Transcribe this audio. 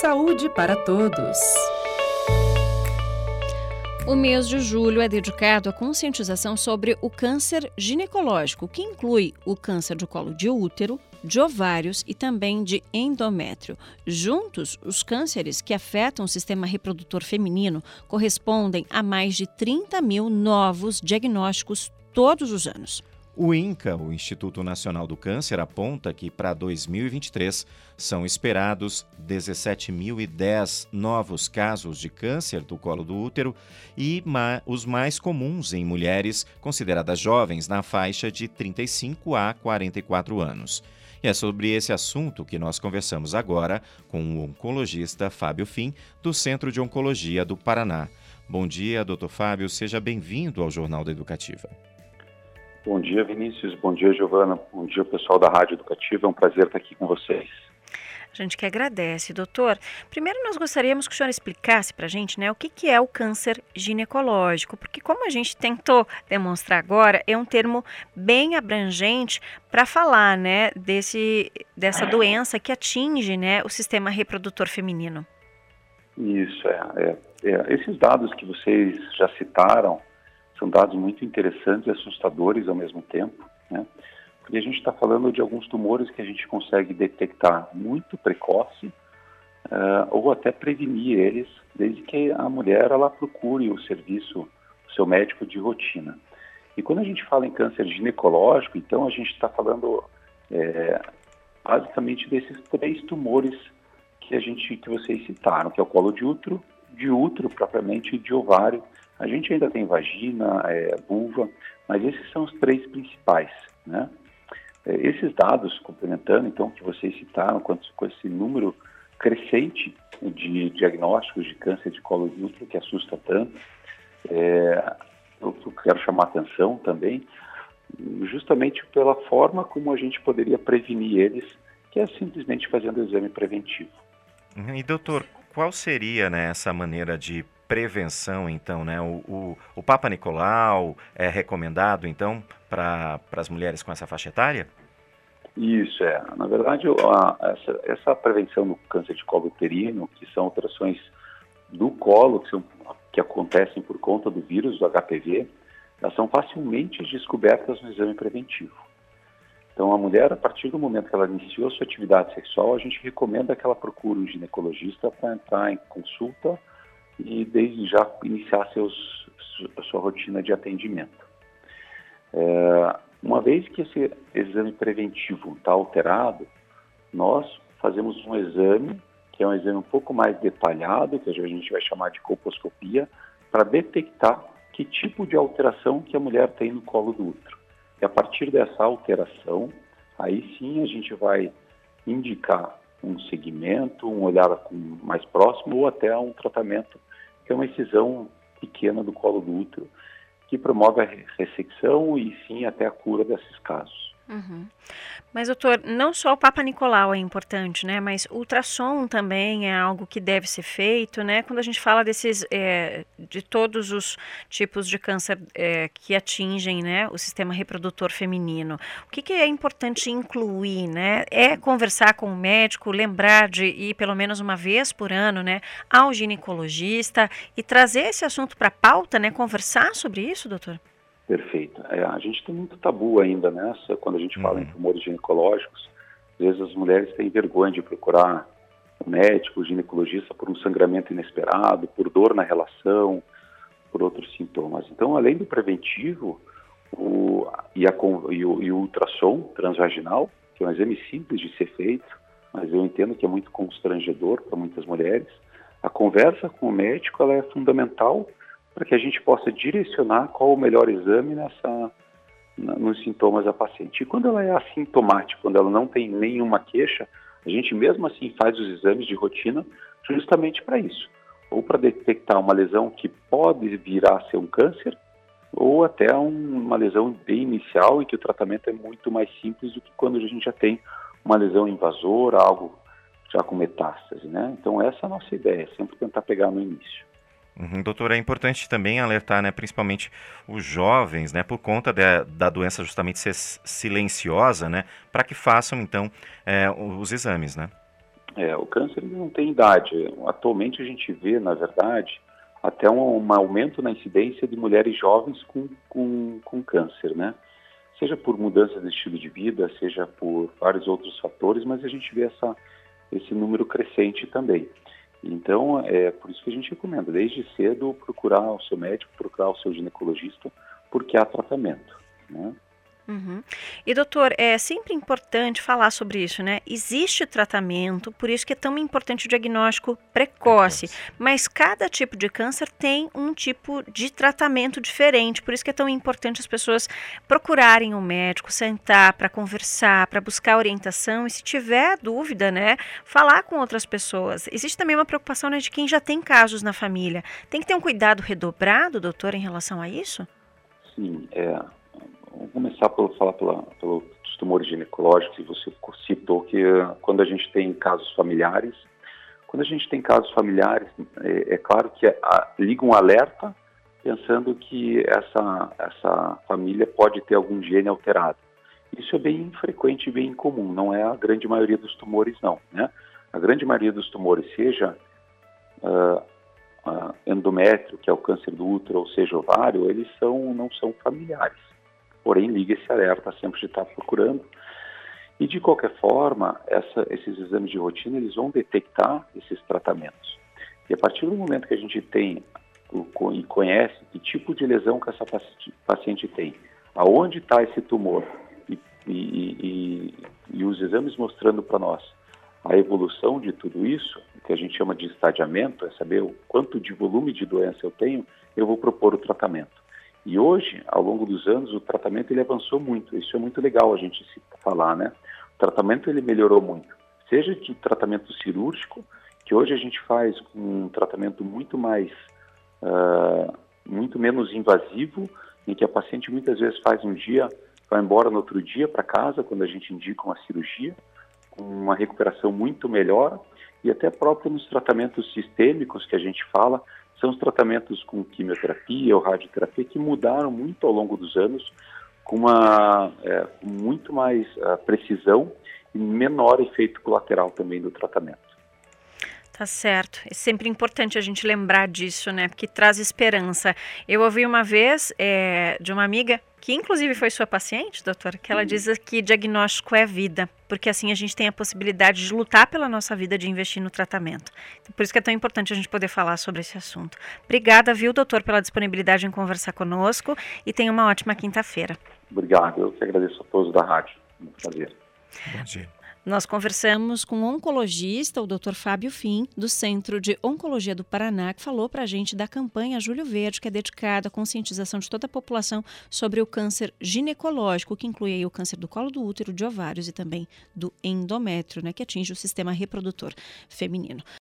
Saúde para todos. O mês de julho é dedicado à conscientização sobre o câncer ginecológico, que inclui o câncer do colo de útero, de ovários e também de endométrio. Juntos, os cânceres que afetam o sistema reprodutor feminino correspondem a mais de 30 mil novos diagnósticos todos os anos. O INCA, o Instituto Nacional do Câncer, aponta que para 2023 são esperados 17.010 novos casos de câncer do colo do útero e ma os mais comuns em mulheres consideradas jovens na faixa de 35 a 44 anos. E é sobre esse assunto que nós conversamos agora com o oncologista Fábio Fim, do Centro de Oncologia do Paraná. Bom dia, doutor Fábio, seja bem-vindo ao Jornal da Educativa. Bom dia, Vinícius. Bom dia, Giovana. Bom dia, pessoal da Rádio Educativa. É um prazer estar aqui com vocês. A gente que agradece, doutor. Primeiro, nós gostaríamos que o senhor explicasse para a gente né, o que, que é o câncer ginecológico, porque, como a gente tentou demonstrar agora, é um termo bem abrangente para falar né, desse, dessa doença que atinge né, o sistema reprodutor feminino. Isso, é, é, é. Esses dados que vocês já citaram são dados muito interessantes e assustadores ao mesmo tempo, né? Porque a gente está falando de alguns tumores que a gente consegue detectar muito precoce uh, ou até prevenir eles, desde que a mulher ela procure o serviço, o seu médico de rotina. E quando a gente fala em câncer ginecológico, então a gente está falando é, basicamente desses três tumores que a gente que vocês citaram, que é o colo de útero, de útero propriamente e de ovário a gente ainda tem vagina, é, vulva, mas esses são os três principais, né? É, esses dados, complementando então que vocês citaram, quanto, com esse número crescente de diagnósticos de câncer de colo de útero que assusta tanto, é, eu quero chamar atenção também, justamente pela forma como a gente poderia prevenir eles, que é simplesmente fazendo o exame preventivo. Uhum. E doutor, qual seria né, essa maneira de prevenção, então, né? O, o, o Papa Nicolau é recomendado, então, para as mulheres com essa faixa etária? Isso, é. Na verdade, a, essa, essa, prevenção do câncer de colo uterino, que são alterações do colo, que, são, que acontecem por conta do vírus, do HPV, elas são facilmente descobertas no exame preventivo. Então, a mulher, a partir do momento que ela iniciou sua atividade sexual, a gente recomenda que ela procure um ginecologista para entrar em consulta e desde já iniciar seus, sua rotina de atendimento. É, uma vez que esse exame preventivo está alterado, nós fazemos um exame, que é um exame um pouco mais detalhado, que a gente vai chamar de colposcopia, para detectar que tipo de alteração que a mulher tem no colo do útero. E a partir dessa alteração, aí sim a gente vai indicar um segmento, um olhar mais próximo ou até um tratamento que é uma incisão pequena do colo do útero que promove a ressecção e sim até a cura desses casos. Uhum. Mas, doutor, não só o Papa Nicolau é importante, né? Mas ultrassom também é algo que deve ser feito, né? Quando a gente fala desses, é, de todos os tipos de câncer é, que atingem, né, o sistema reprodutor feminino, o que, que, é importante incluir, né? É conversar com o médico, lembrar de ir pelo menos uma vez por ano, né, ao ginecologista e trazer esse assunto para a pauta, né? Conversar sobre isso, doutor? Perfeito. É, a gente tem muito tabu ainda nessa, quando a gente uhum. fala em tumores ginecológicos. Às vezes as mulheres têm vergonha de procurar o um médico, o um ginecologista, por um sangramento inesperado, por dor na relação, por outros sintomas. Então, além do preventivo o, e, a, e, o, e o ultrassom transvaginal, que é um exame simples de ser feito, mas eu entendo que é muito constrangedor para muitas mulheres, a conversa com o médico ela é fundamental para que a gente possa direcionar qual o melhor exame nessa, na, nos sintomas da paciente. E quando ela é assintomática, quando ela não tem nenhuma queixa, a gente mesmo assim faz os exames de rotina justamente para isso, ou para detectar uma lesão que pode virar a ser um câncer, ou até um, uma lesão bem inicial e que o tratamento é muito mais simples do que quando a gente já tem uma lesão invasora, algo já com metástase, né? Então essa é a nossa ideia, sempre tentar pegar no início. Uhum, doutor, é importante também alertar, né, principalmente os jovens, né, por conta de, da doença justamente ser silenciosa, né, para que façam então é, os exames, né? É, o câncer não tem idade. Atualmente a gente vê, na verdade, até um, um aumento na incidência de mulheres jovens com, com, com câncer, né? Seja por mudança de estilo de vida, seja por vários outros fatores, mas a gente vê essa, esse número crescente também. Então, é por isso que a gente recomenda, desde cedo, procurar o seu médico, procurar o seu ginecologista, porque há tratamento, né? Uhum. E doutor, é sempre importante falar sobre isso, né? Existe tratamento, por isso que é tão importante o diagnóstico precoce. Mas cada tipo de câncer tem um tipo de tratamento diferente, por isso que é tão importante as pessoas procurarem um médico, sentar para conversar, para buscar orientação e se tiver dúvida, né, falar com outras pessoas. Existe também uma preocupação né, de quem já tem casos na família. Tem que ter um cuidado redobrado, doutor, em relação a isso? Sim, é, Vamos começar por falar pela, pelos tumores ginecológicos, e você citou que uh, quando a gente tem casos familiares, quando a gente tem casos familiares, é, é claro que a, liga um alerta pensando que essa, essa família pode ter algum gene alterado. Isso é bem frequente e bem comum, não é a grande maioria dos tumores, não. Né? A grande maioria dos tumores, seja uh, uh, endométrio, que é o câncer do útero, ou seja ovário, eles são, não são familiares porém liga esse alerta sempre de estar procurando. E de qualquer forma, essa, esses exames de rotina eles vão detectar esses tratamentos. E a partir do momento que a gente tem e conhece que tipo de lesão que essa paciente tem, aonde está esse tumor e, e, e, e os exames mostrando para nós a evolução de tudo isso, que a gente chama de estadiamento, é saber o quanto de volume de doença eu tenho, eu vou propor o tratamento. E hoje, ao longo dos anos, o tratamento ele avançou muito. Isso é muito legal a gente falar, né? O tratamento ele melhorou muito. Seja de tratamento cirúrgico, que hoje a gente faz com um tratamento muito mais, uh, muito menos invasivo, em que a paciente muitas vezes faz um dia, vai embora no outro dia para casa, quando a gente indica uma cirurgia, com uma recuperação muito melhor, e até próprio nos tratamentos sistêmicos que a gente fala, são os tratamentos com quimioterapia ou radioterapia que mudaram muito ao longo dos anos, com uma é, muito mais uh, precisão e menor efeito colateral também do tratamento. Tá certo. É sempre importante a gente lembrar disso, né? Porque traz esperança. Eu ouvi uma vez é, de uma amiga, que inclusive foi sua paciente, doutora, que ela diz que diagnóstico é vida, porque assim a gente tem a possibilidade de lutar pela nossa vida, de investir no tratamento. Então, por isso que é tão importante a gente poder falar sobre esse assunto. Obrigada, viu, doutor, pela disponibilidade em conversar conosco e tenha uma ótima quinta-feira. Obrigado, eu que agradeço a todos da rádio. Um prazer. Bom dia. Nós conversamos com o oncologista, o Dr. Fábio Fim, do Centro de Oncologia do Paraná, que falou para a gente da campanha Júlio Verde, que é dedicada à conscientização de toda a população sobre o câncer ginecológico, que inclui o câncer do colo do útero, de ovários e também do endométrio, né, que atinge o sistema reprodutor feminino.